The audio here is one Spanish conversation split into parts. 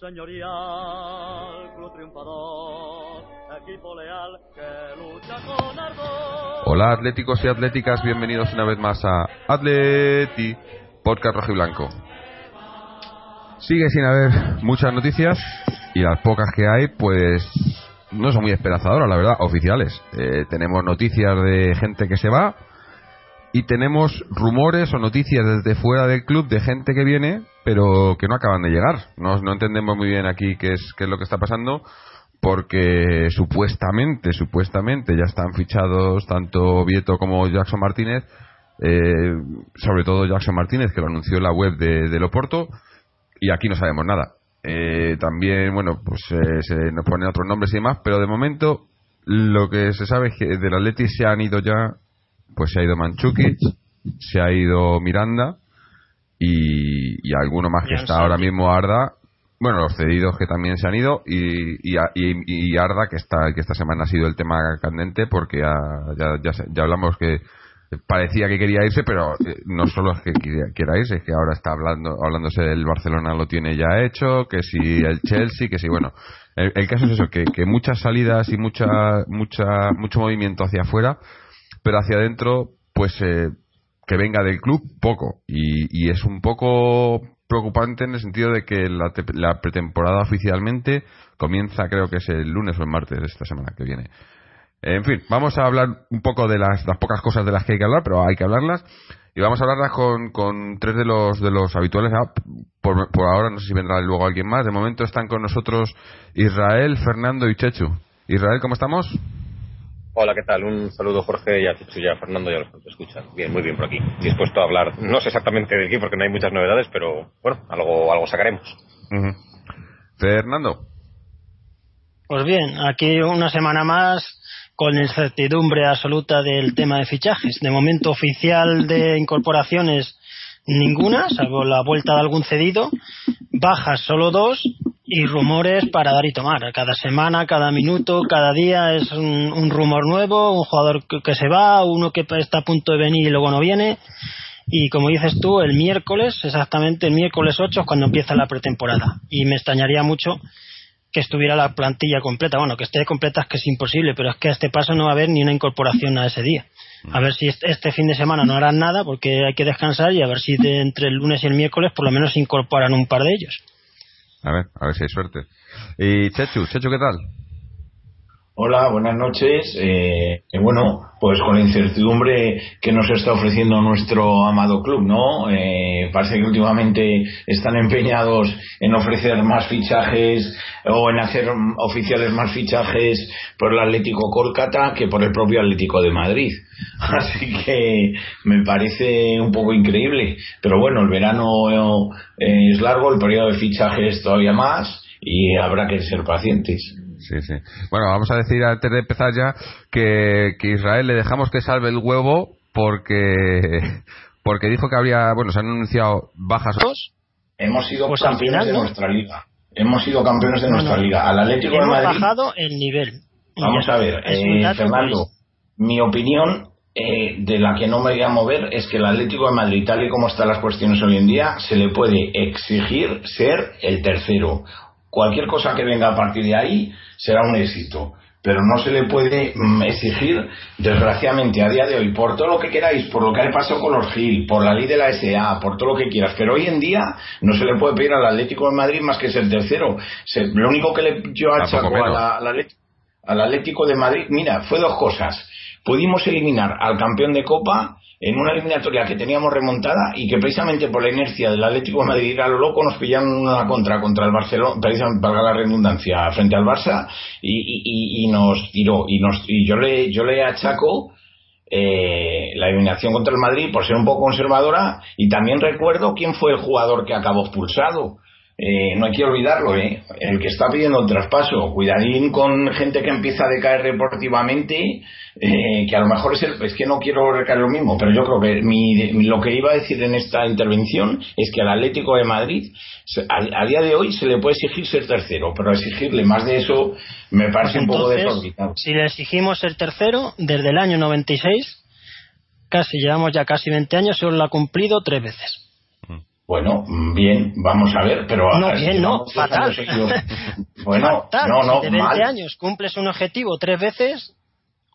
señorial, club triunfador, equipo leal que lucha con ardor. Hola atléticos y atléticas, bienvenidos una vez más a Atleti, podcast rojo y blanco. Sigue sin haber muchas noticias y las pocas que hay, pues no son muy esperanzadoras, la verdad, oficiales. Eh, tenemos noticias de gente que se va y tenemos rumores o noticias desde fuera del club de gente que viene, pero que no acaban de llegar. No, no entendemos muy bien aquí qué es, qué es lo que está pasando porque supuestamente, supuestamente ya están fichados tanto Vieto como Jackson Martínez, eh, sobre todo Jackson Martínez, que lo anunció en la web de, de Loporto, y aquí no sabemos nada. Eh, también, bueno, pues eh, se nos ponen otros nombres y demás, pero de momento lo que se sabe es que del Atleti se han ido ya, pues se ha ido Manchukic, se ha ido Miranda y, y alguno más que está ahora mismo Arda. Bueno, los cedidos que también se han ido y, y, y- Arda, que, está, que esta semana ha sido el tema candente porque ya, ya, se- ya hablamos que parecía que quería irse, pero eh, no solo es que quiera, quiera irse, es que ahora está hablando hablándose del Barcelona lo tiene ya hecho, que si el Chelsea, que si bueno. El, el caso es eso, que, que muchas salidas y mucha, mucha, mucho movimiento hacia afuera, pero hacia adentro, pues eh, que venga del club, poco. Y, y es un poco preocupante en el sentido de que la, la pretemporada oficialmente comienza, creo que es el lunes o el martes de esta semana que viene. En fin, vamos a hablar un poco de las, las pocas cosas de las que hay que hablar, pero hay que hablarlas. Y vamos a hablarlas con, con tres de los, de los habituales. Ah, por, por ahora, no sé si vendrá luego alguien más. De momento están con nosotros Israel, Fernando y Chechu. Israel, ¿cómo estamos? Hola, ¿qué tal? Un saludo Jorge y a Chichu y a Fernando y a los que nos escuchan. Bien, muy bien por aquí. Dispuesto a hablar, no sé exactamente de qué porque no hay muchas novedades, pero bueno, algo, algo sacaremos. Ujú. Fernando. Pues bien, aquí una semana más con incertidumbre absoluta del tema de fichajes. De momento oficial de incorporaciones ninguna, salvo la vuelta de algún cedido. Bajas solo dos y rumores para dar y tomar. Cada semana, cada minuto, cada día es un, rumor nuevo, un jugador que, se va, uno que está a punto de venir y luego no viene. Y como dices tú, el miércoles, exactamente el miércoles 8 es cuando empieza la pretemporada. Y me extrañaría mucho que estuviera la plantilla completa. Bueno, que esté completa es que es imposible, pero es que a este paso no va a haber ni una incorporación a ese día. A ver si este fin de semana no harán nada porque hay que descansar y a ver si de entre el lunes y el miércoles por lo menos incorporan un par de ellos. A ver, a ver si hay suerte. Y Chechu, Chechu, ¿qué tal? Hola, buenas noches. Eh, eh, bueno, pues con la incertidumbre que nos está ofreciendo nuestro amado club, ¿no? Eh, parece que últimamente están empeñados en ofrecer más fichajes o en hacer oficiales más fichajes por el Atlético Kolkata que por el propio Atlético de Madrid. Así que me parece un poco increíble. Pero bueno, el verano eh, es largo, el periodo de fichajes todavía más y habrá que ser pacientes. Sí, sí. Bueno, vamos a decir antes de empezar ya que, que Israel le dejamos que salve el huevo porque porque dijo que habría, bueno, se han anunciado bajas. Dos, Hemos sido Pues campeones final, de nuestra liga. Hemos sido campeones de No, nuestra no. liga. Al Atlético de hemos Madrid. bajado el nivel. Vamos a ver, eh, Fernando. Mi opinión eh, de la que no me voy a mover es que el Atlético de Madrid, tal y como están las cuestiones hoy en día, se le puede exigir ser el tercero. Cualquier cosa que venga a partir de ahí será un éxito. Pero no se le puede mm, exigir, desgraciadamente, a día de hoy, por todo lo que queráis, por lo que ha pasado con los Gil, por la ley de la SA, por todo lo que quieras. Pero hoy en día no se le puede pedir al Atlético de Madrid más que ser tercero. Se- lo único que le yo achaco la- al Atlético de Madrid, mira, fue dos cosas. Pudimos eliminar al campeón de Copa en una eliminatoria que teníamos remontada y que precisamente por la inercia del Atlético de Madrid a lo loco nos pillaron una contra contra el Barcelona, precisamente valga la redundancia, frente al Barça y- y- y nos tiró. Y, nos, y yo le yo le achaco eh, la eliminación contra el Madrid por ser un poco conservadora y también recuerdo quién fue el jugador que acabó expulsado. Eh, no hay que olvidarlo, ¿eh? El que está pidiendo el traspaso, cuidadín con gente que empieza a decaer deportivamente, eh, que a lo mejor es el, es que no quiero recaer lo mismo, pero yo creo que mi, lo que iba a decir en esta intervención es que al Atlético de Madrid, a, a día de hoy se le puede exigir ser tercero, pero exigirle más de eso me parece un poco desorbitado. si le exigimos ser tercero, desde el año 96, casi llevamos ya casi 20 años, solo lo ha cumplido tres veces. Bueno, bien, vamos a ver, pero No, bien, si no, fatal. Bueno, Fatal, no, no, si de 20 mal. años cumples un objetivo tres veces,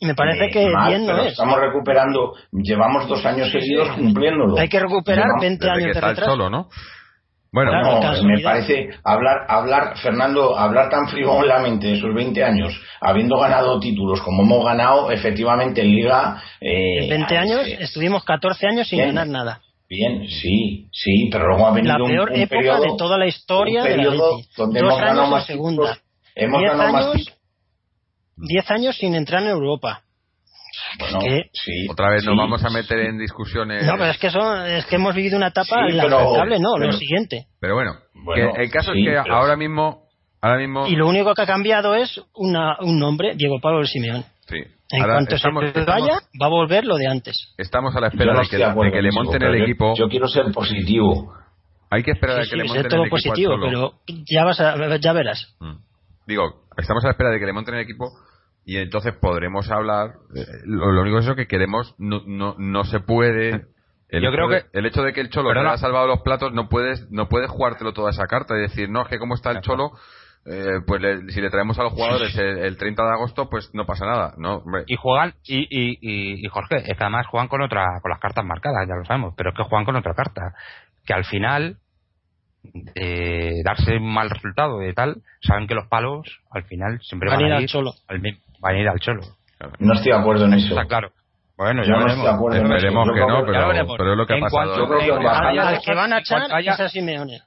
me parece Eh, que mal, bien no es. Estamos recuperando, llevamos dos años seguidos cumpliéndolo. Hay que recuperar Llevamos- 20 Desde años de retraso. solo, ¿no? Bueno, Claro, No, me parece hablar, hablar, Fernando, hablar tan frivolamente de esos 20 años, habiendo ganado títulos como hemos ganado, efectivamente en Liga. eh, En 20 años eh, estuvimos 14 años sin ganar nada. Bien, sí, sí, pero luego ha venido La un, peor un época periodo, de toda la historia un de la donde Dos hemos ganado años en más segunda. hemos Diez ganado más años- títulos. 10 años sin entrar en Europa. Bueno, que- sí, otra vez nos sí. vamos a meter en discusiones. No, pero es que, son, es que hemos vivido una etapa Sí, inaceptable, pero- no, pero- lo siguiente. Pero bueno, Bueno, que el caso sí, es que pero- ahora mismo, ahora mismo, Y lo único que ha cambiado es una, un nombre, Diego Pablo del Simeón. Sí. En Ahora cuanto estamos, se estamos- vaya, va a volver lo de antes. estamos a la Yo espera no de que, de que le monten el equipo. Yo quiero ser positivo. Hay que esperar a Sí, que sí, le monten todo el equipo al positivo, pero ya, vas a, ya verás. Mm. Digo, estamos a la espera de que le monten el equipo y entonces podremos hablar. eh, lo, lo único es eso que queremos, no, no, no se puede. El Yo hecho creo de- que- el hecho de que el Cholo te Perdona. haya salvado los platos no puedes no puedes jugártelo toda esa carta y decir no es que como está el Cholo eh, pues le- si le traemos a los jugadores el, el 30 de agosto pues no pasa nada no hombre. y juegan y, y, y, y, Jorge es que además juegan con otra con las cartas marcadas ya lo sabemos pero es que juegan con otra carta que al final eh, darse un mal resultado y tal saben que los palos al final siempre Van van, a ir al Cholo. al van a ir al cholo No estoy de acuerdo en eso. está claro bueno Yo ya no veremos. estoy de acuerdo en eso. Esperemos que no pero, es lo que ha pasado cuanto- que van a echar haya- es a Simeone.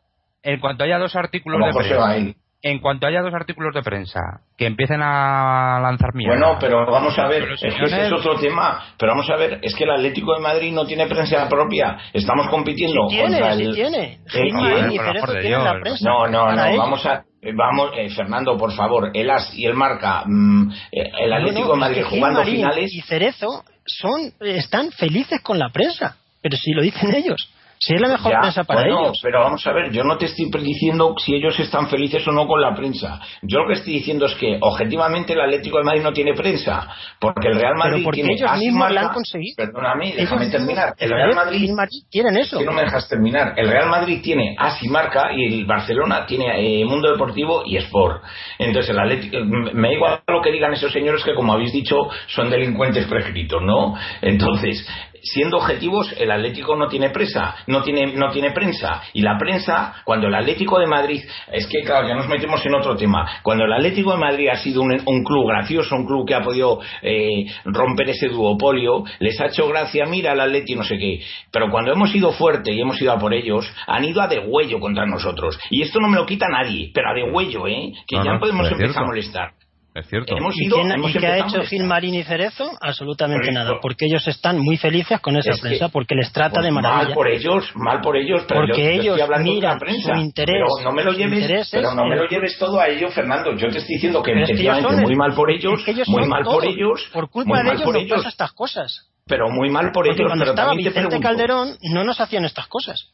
en cuanto haya dos artículos lo de prensa. En cuanto haya dos artículos de prensa que empiecen a lanzar mierda Bueno, pero vamos a ver, es que ese es otro tema. Pero vamos a ver, es que el Atlético de Madrid no tiene prensa propia. Estamos compitiendo Sí tiene, contra sí el. tiene. Bueno, y por de tienen la Dios. prensa. No, no, no, ellos. vamos a. eh, Vamos, eh, Fernando, por favor, el As y el Marca, mm, eh, el No, Atlético no, de Madrid es que jugando Gilmarín finales. Y Cerezo son, están felices con la prensa. Pero si lo dicen ellos. Si es la mejor Ya, prensa para bueno, ellos. Pero vamos a ver, yo no te estoy diciendo si ellos están felices o no con la prensa. Yo lo que estoy diciendo es que objetivamente el Atlético de Madrid no tiene prensa, porque el Real Madrid Pero porque tiene ellos mismos la han conseguido. Perdóname, déjame terminar. El Real Madrid quieren eso. que no me dejas terminar. El Real Madrid tiene As y Marca y el Barcelona tiene eh, Mundo Deportivo y Sport. Entonces, el Atlético, me da igual lo que digan esos señores que, como habéis dicho, son delincuentes prescritos, ¿no? Entonces, siendo objetivos, el Atlético no tiene presa, no tiene, no tiene prensa. Y la prensa, cuando el Atlético de Madrid, es que claro, ya nos metemos en otro tema. Cuando el Atlético de Madrid ha sido un, un club gracioso, un club que ha podido eh, romper ese duopolio, les ha hecho gracia, mira el Atleti, no sé qué. Pero cuando hemos ido fuerte y hemos ido a por ellos, han ido a degüello contra nosotros. Y esto no me lo quita nadie, pero a degüello, ¿eh? Que No, ya no, podemos empezar cierto. a molestar. Es cierto Hemos ¿Y, ido, quién- hemos y qué ha hecho. Gilmarín y Cerezo? Absolutamente nada. Porque ellos están muy felices con esa Es que- prensa, porque les trata Pues de Mal maravilla. por ellos, mal por ellos, pero Porque yo, yo ellos estoy miran la prensa. su interés, pero no me lo lleves, interés es pero no me el- lo lleves todo a ello, Fernando. Yo te estoy diciendo que es que ellos el- muy mal por ellos, es que ellos muy mal todo. por ellos, Por culpa muy de mal ellos nos ellos, pasa estas cosas. pero muy mal por Porque ellos. cuando pero estaba Vicente Calderón no nos hacían estas cosas.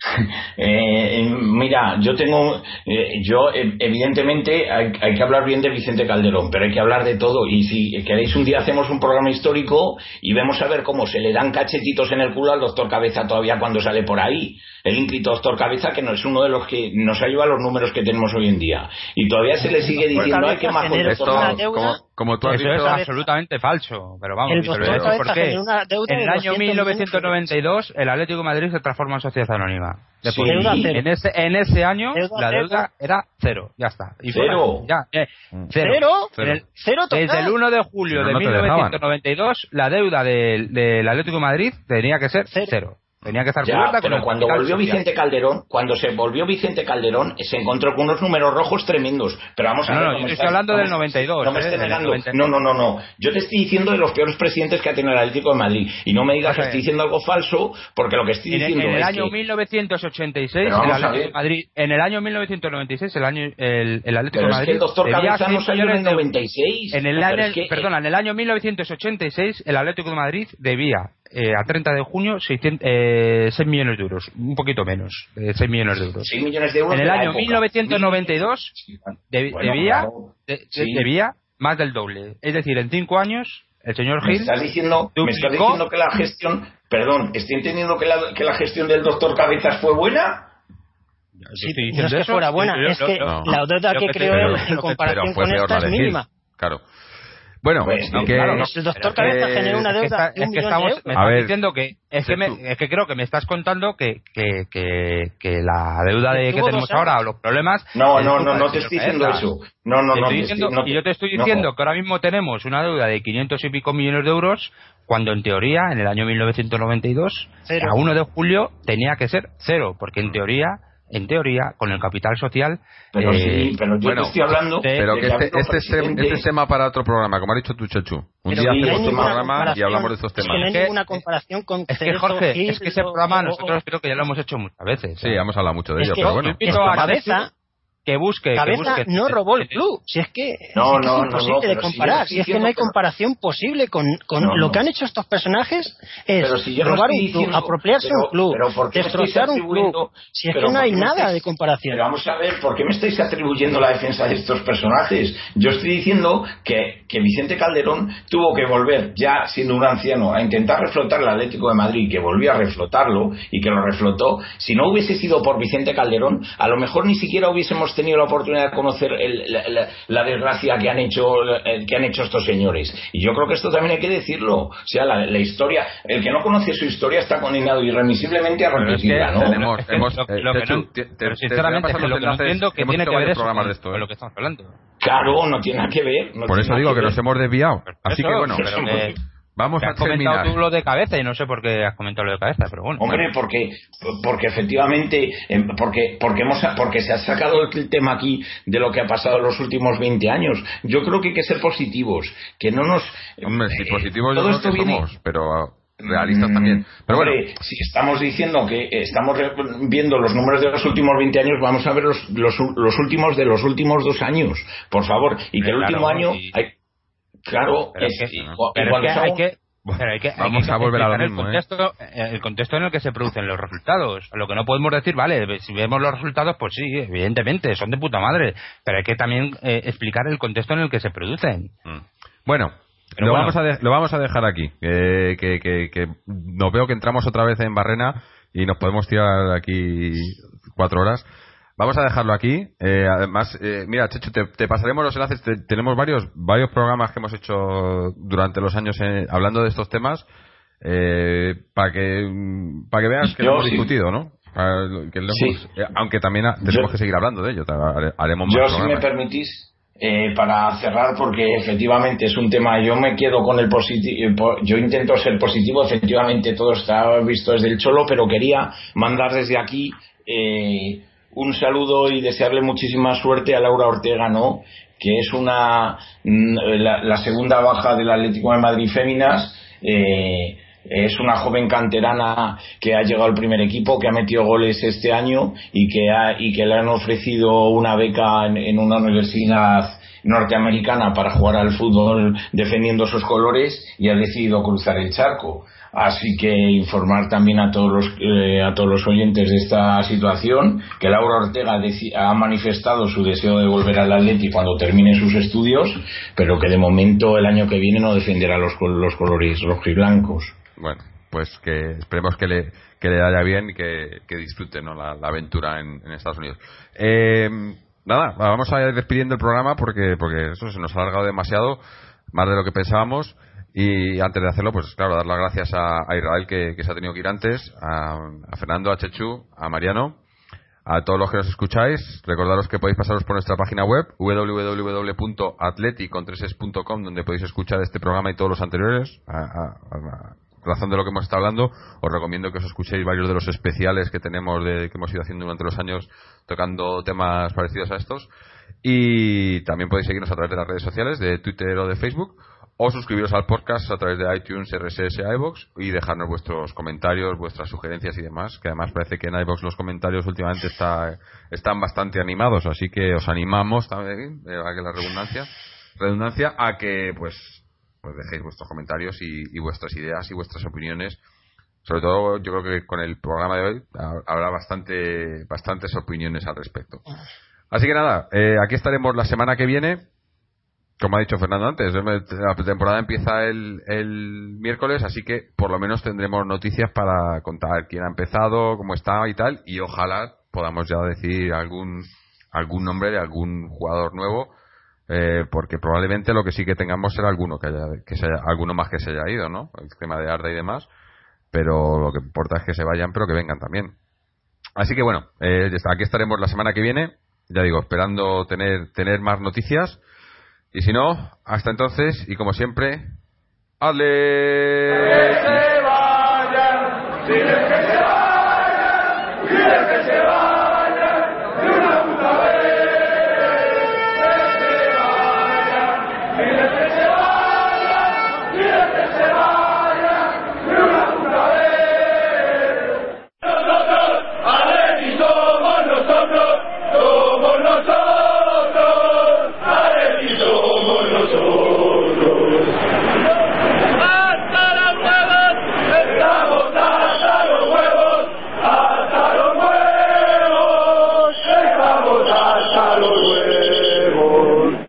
Eh, mira, yo tengo, eh, yo eh, evidentemente hay, hay que hablar bien de Vicente Calderón, pero hay que hablar de todo. Y si queréis un día hacemos un programa histórico y vemos a ver cómo se le dan cachetitos en el culo al doctor Cabeza todavía cuando sale por ahí. El ínclito doctor Cabeza que no es uno de los que nos ayuda a los números que tenemos hoy en día. Y todavía se le sigue doctor diciendo, ay, Cabeza qué majo el generó esto doctor una Cabeza". deuda. como, tú has Eso es dicho Cabeza. absolutamente falso, pero vamos, El lo por qué. En el año 200 millones de euros. 1992, el Atlético de Madrid se transforma en sociedad anónima. Sí. Después, cero. en, ese, en ese año, Deuda la cero. deuda era cero, ya está. Y Cero. fuera, ya, eh, cero. Cero, En el- cero total. Desde el 1 de julio Si no, de no te dejaban. 1992, la deuda del, del Atlético de Madrid tenía que ser Cero. Tenía que estar Ya, pero cuando volvió social. Vicente Calderón, cuando se volvió Vicente Calderón, se encontró con unos números rojos tremendos. Pero vamos a No, ver. no, cómo yo estoy hablando del cómo- 92, No me ¿eh? estés del negando. 92. No, no, no, no. Yo te estoy diciendo de los peores presidentes que ha tenido el Atlético de Madrid. Y no me digas que estoy diciendo algo falso, porque lo que estoy En diciendo en el es año que- 1986, Pero el Atlético de Madrid, en el año 1996, el año el, el Atlético Pero de es Madrid que el doctor debía Cabeza no 100 salió en el millones de- 96. En el Pero año, es que- perdona, en el año 1986 el Atlético de Madrid debía eh, a 30 de junio 600, eh, 6 millones de euros, un poquito menos, de 6 millones de euros. 6 millones de euros En el año época. 1992 de- Bueno, debía, claro. de- Sí. debía más del doble. Es decir, en 5 años el señor Me Gil estás diciendo, me estás duplicó- diciendo que la gestión, perdón, estoy entendiendo que la, que la gestión del doctor Cabezas fue buena. Sí, estoy no es diciendo que eso, fuera buena, yo- yo- es que no. la deuda Lo que que lo en comparación fue con peor esta la es mínima. Claro. Bueno, Pues, no, que- claro, no. El doctor Cabeza que- generó una es que, deuda está- de un es que estamos, de me euros. Estás ver, diciendo que es que, me- es que creo que me estás contando que, que, que, que la deuda de, que tenemos ahora o los problemas No, no, no, no te estoy diciendo eso. No, no, Te no. y yo te estoy no. diciendo que ahora mismo tenemos una deuda de 500 y pico millones de euros cuando en teoría en el año 1992 Cero. a 1 de julio tenía que ser cero porque en teoría en teoría con el capital social Pero eh, sí, pero yo bueno, te estoy hablando. de- Pero que este, este, este es tema para otro programa, como ha dicho tu Chechu. Un día hacemos un ninguna programa y hablamos de estos es que temas. no hay Es que- ninguna comparación con es que Jorge Gil es que ese programa o- nosotros creo que ya lo hemos hecho muchas veces Sí, hemos hablado mucho de Es ello, que pero bueno. a Cabeza, que busque que Cabeza busque- no robó el club. Si es que, No, es, que no, es no, imposible no, de si comparar. Si es que no hay que- comparación posible con, con No, lo no. que han hecho estos personajes es Pero si yo no robar un club, diciendo- apropiarse pero- un club, pero ¿por qué me estáis destrozar un club. atribuyendo- Si es pero que no ¿por hay nada estáis- de comparación. Pero vamos a ver, ¿por qué me estáis atribuyendo la defensa de estos personajes? Yo estoy diciendo que, que Vicente Calderón tuvo que volver, ya siendo un anciano, a intentar reflotar el Atlético de Madrid, que volvió a reflotarlo y que lo reflotó. Si no hubiese sido por Vicente Calderón, a lo mejor ni siquiera hubiésemos tenido la oportunidad de conocer el- la, la- la desgracia que han hecho eh, que han hecho estos señores. Y yo creo que esto también hay que decirlo. O sea, la, la historia, el que no conoce su historia está condenado irremisiblemente a que repetirla, ¿no? tenemos- que hemos- lo- eh, lo que Chechu, no- te- te- pero te sinceramente a es que lo que no entiendo que tiene que ver eso programas con, de esto, con ¿eh? lo que estamos hablando. Claro, no tiene nada que ver. no Por eso digo que ver. nos hemos desviado. Así que Eso, bueno, pero que- vamos a has comentado tú lo de cabeza y no sé por qué has comentado lo de cabeza, pero bueno. Hombre, porque, porque efectivamente, em, porque, porque, hemos, porque se ha sacado el tema aquí de lo que ha pasado en los últimos 20 años. Yo creo que hay que ser positivos, que no nos... Hombre, si eh, positivos yo creo esto que viene- somos, pero ah, realistas Mm, también. Pero hombre, bueno, si estamos diciendo que estamos viendo los números de los últimos 20 años, vamos a ver los, los, los últimos de los últimos dos años, por favor. Y que el Claro, último año... y- hay- claro, Pero es- es que- que hay que, pero hay que- hay Vamos que a volver a lo mismo, ¿eh? el contexto, eh, el contexto en el que se producen los resultados. Lo que no podemos decir, vale, si vemos los resultados, pues sí, evidentemente, son de puta madre, pero hay que también eh, explicar el contexto en el que se producen. mm. bueno, Pero lo, bueno. Vamos a de- lo vamos a dejar aquí. eh, que, que, que no veo que entramos otra vez en Barrena y nos podemos tirar aquí cuatro horas. Vamos a dejarlo aquí. Eh, además, eh, mira, Chechu, te, te pasaremos los enlaces. Te- tenemos varios varios programas que hemos hecho durante los años eh, hablando de estos temas eh, para que mm, para que veas que Yo lo hemos sí. discutido, ¿no? Que lo Sí. hemos- eh, aunque también ah, tenemos Yo- que seguir hablando de ello. Hare- Haremos Yo, más si me permitís, eh, para cerrar, porque efectivamente es un tema, yo me quedo con el positivo, yo intento ser positivo, efectivamente todo está visto desde el cholo, pero quería mandar desde aquí eh, un saludo y desearle muchísima suerte a Laura Ortega, ¿no? Que es una, mm, la, la segunda baja del Atlético de Madrid Féminas, eh, es una joven canterana que ha llegado al primer equipo, que ha metido goles este año y que, ha- y que le han ofrecido una beca en, en una universidad norteamericana para jugar al fútbol defendiendo sus colores y ha decidido cruzar el charco. Así que informar también a todos los, eh, a todos los oyentes de esta situación que Laura Ortega ha manifestado su deseo de volver al Atleti cuando termine sus estudios, pero que de momento el año que viene no defenderá los, los colores rojo y blancos. Bueno, pues que esperemos que le, que le vaya bien y que, que disfrute ¿no? la, la aventura en, en Estados Unidos. Eh, nada, vamos a ir despidiendo el programa porque, porque eso se nos ha alargado demasiado, más de lo que pensábamos. Y antes de hacerlo, pues claro, dar las gracias a, a Israel que, se ha tenido que ir antes, a, Fernando, a Chechu, a Mariano, a todos los que nos escucháis. Recordaros que podéis pasaros por nuestra página web www.atleticontreses.com donde podéis escuchar este programa y todos los anteriores a- a- a- razón de lo que hemos estado hablando, os recomiendo que os escuchéis varios de los especiales que tenemos de, que hemos ido haciendo durante los años tocando temas parecidos a estos. Y también podéis seguirnos a través de las redes sociales, de Twitter o de Facebook, o suscribiros al podcast a través de iTunes, RSS, iBox y dejarnos vuestros comentarios, vuestras sugerencias y demás, que además parece que en iBox los comentarios últimamente está, están bastante animados, así que os animamos también, eh, a que la redundancia, redundancia, a que pues, pues dejéis vuestros comentarios y, y vuestras ideas y vuestras opiniones. Sobre todo, yo creo que con el programa de hoy ha- habrá bastante, bastantes opiniones al respecto. Así que nada, eh, aquí estaremos la semana que viene. Como ha dicho Fernando antes, la temporada empieza el, miércoles, así que por lo menos tendremos noticias para contar quién ha empezado, cómo está y tal, y ojalá podamos ya decir algún algún nombre de algún jugador nuevo, eh, porque probablemente lo que sí que tengamos será alguno que haya, que se haya- alguno más que se haya ido, ¿no? El tema de Arda y demás, pero lo que importa es que se vayan, pero que vengan también. Así que bueno, eh, aquí estaremos la semana que viene, ya digo, esperando tener tener más noticias. Y si no, hasta entonces, y como siempre, ¡Ale!